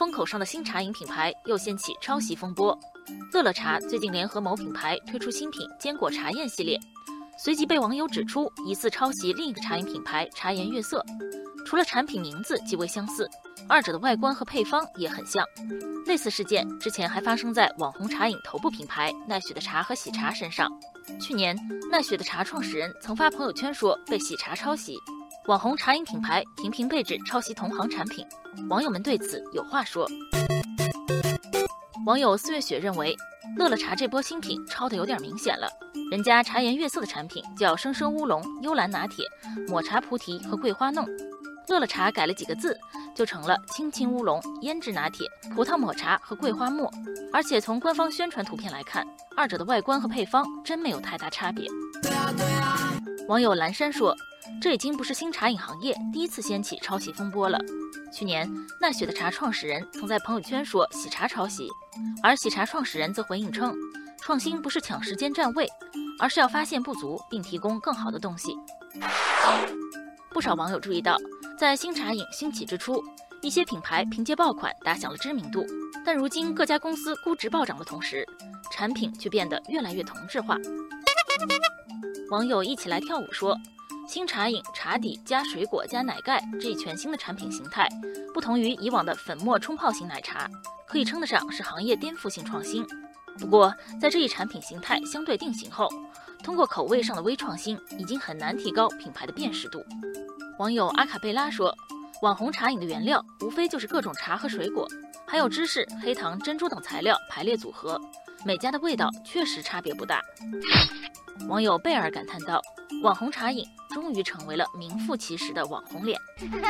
风口上的新茶饮品牌又掀起抄袭风波。乐乐茶最近联合某品牌推出新品坚果茶宴系列，随即被网友指出疑似抄袭另一个茶饮品牌茶颜悦色。除了产品名字极为相似，二者的外观和配方也很像。类似事件之前还发生在网红茶饮头部品牌奈雪的茶和喜茶身上。去年，奈雪的茶创始人曾发朋友圈说被喜茶抄袭，网红茶饮品牌频频被指抄袭同行产品，网友们对此有话说。网友四月雪认为，乐乐茶这波新品抄的有点明显了，人家茶颜悦色的产品叫生生乌龙、幽兰拿铁、抹茶菩提和桂花弄。乐乐茶改了几个字，就成了青青乌龙、胭脂拿铁、葡萄抹茶和桂花沫。而且从官方宣传图片来看，二者的外观和配方真没有太大差别。网友蓝山说：“这已经不是新茶饮行业第一次掀起抄袭风波了。去年，奈雪的茶创始人曾在朋友圈说喜茶抄袭，而喜茶创始人则回应称，创新不是抢时间占位，而是要发现不足并提供更好的东西。”不少网友注意到。在新茶饮兴起之初，一些品牌凭借爆款打响了知名度，但如今各家公司估值暴涨的同时，产品却变得越来越同质化。网友一起来跳舞说，新茶饮茶底加水果加奶盖这一全新的产品形态，不同于以往的粉末冲泡型奶茶，可以称得上是行业颠覆性创新。不过，在这一产品形态相对定型后，通过口味上的微创新，已经很难提高品牌的辨识度。网友阿卡贝拉说：“网红茶饮的原料无非就是各种茶和水果，还有芝士、黑糖、珍珠等材料排列组合，每家的味道确实差别不大。”网友贝尔感叹道：“网红茶饮终于成为了名副其实的网红脸。”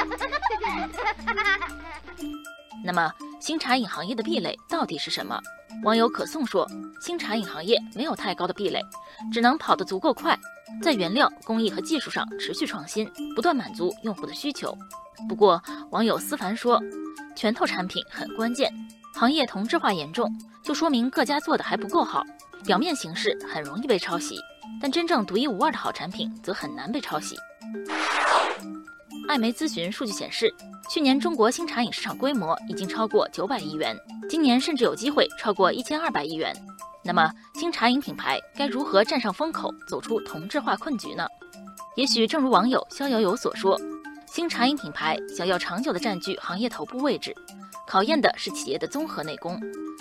那么，新茶饮行业的壁垒到底是什么？网友可颂说：“新茶饮行业没有太高的壁垒，只能跑得足够快。”在原料、工艺和技术上持续创新，不断满足用户的需求。不过，网友思凡说，拳头产品很关键，行业同质化严重，就说明各家做的还不够好。表面形式很容易被抄袭，但真正独一无二的好产品则很难被抄袭。艾媒咨询数据显示，去年中国新茶饮市场规模已经超过九百亿元，今年甚至有机会超过一千二百亿元。那么，新茶饮品牌该如何站上风口，走出同质化困局呢？也许正如网友逍遥游所说，新茶饮品牌想要长久地占据行业头部位置，考验的是企业的综合内功。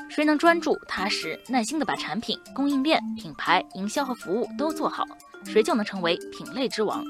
谁能专注、踏实、耐心地把产品、供应链、品牌、营销和服务都做好，谁就能成为品类之王。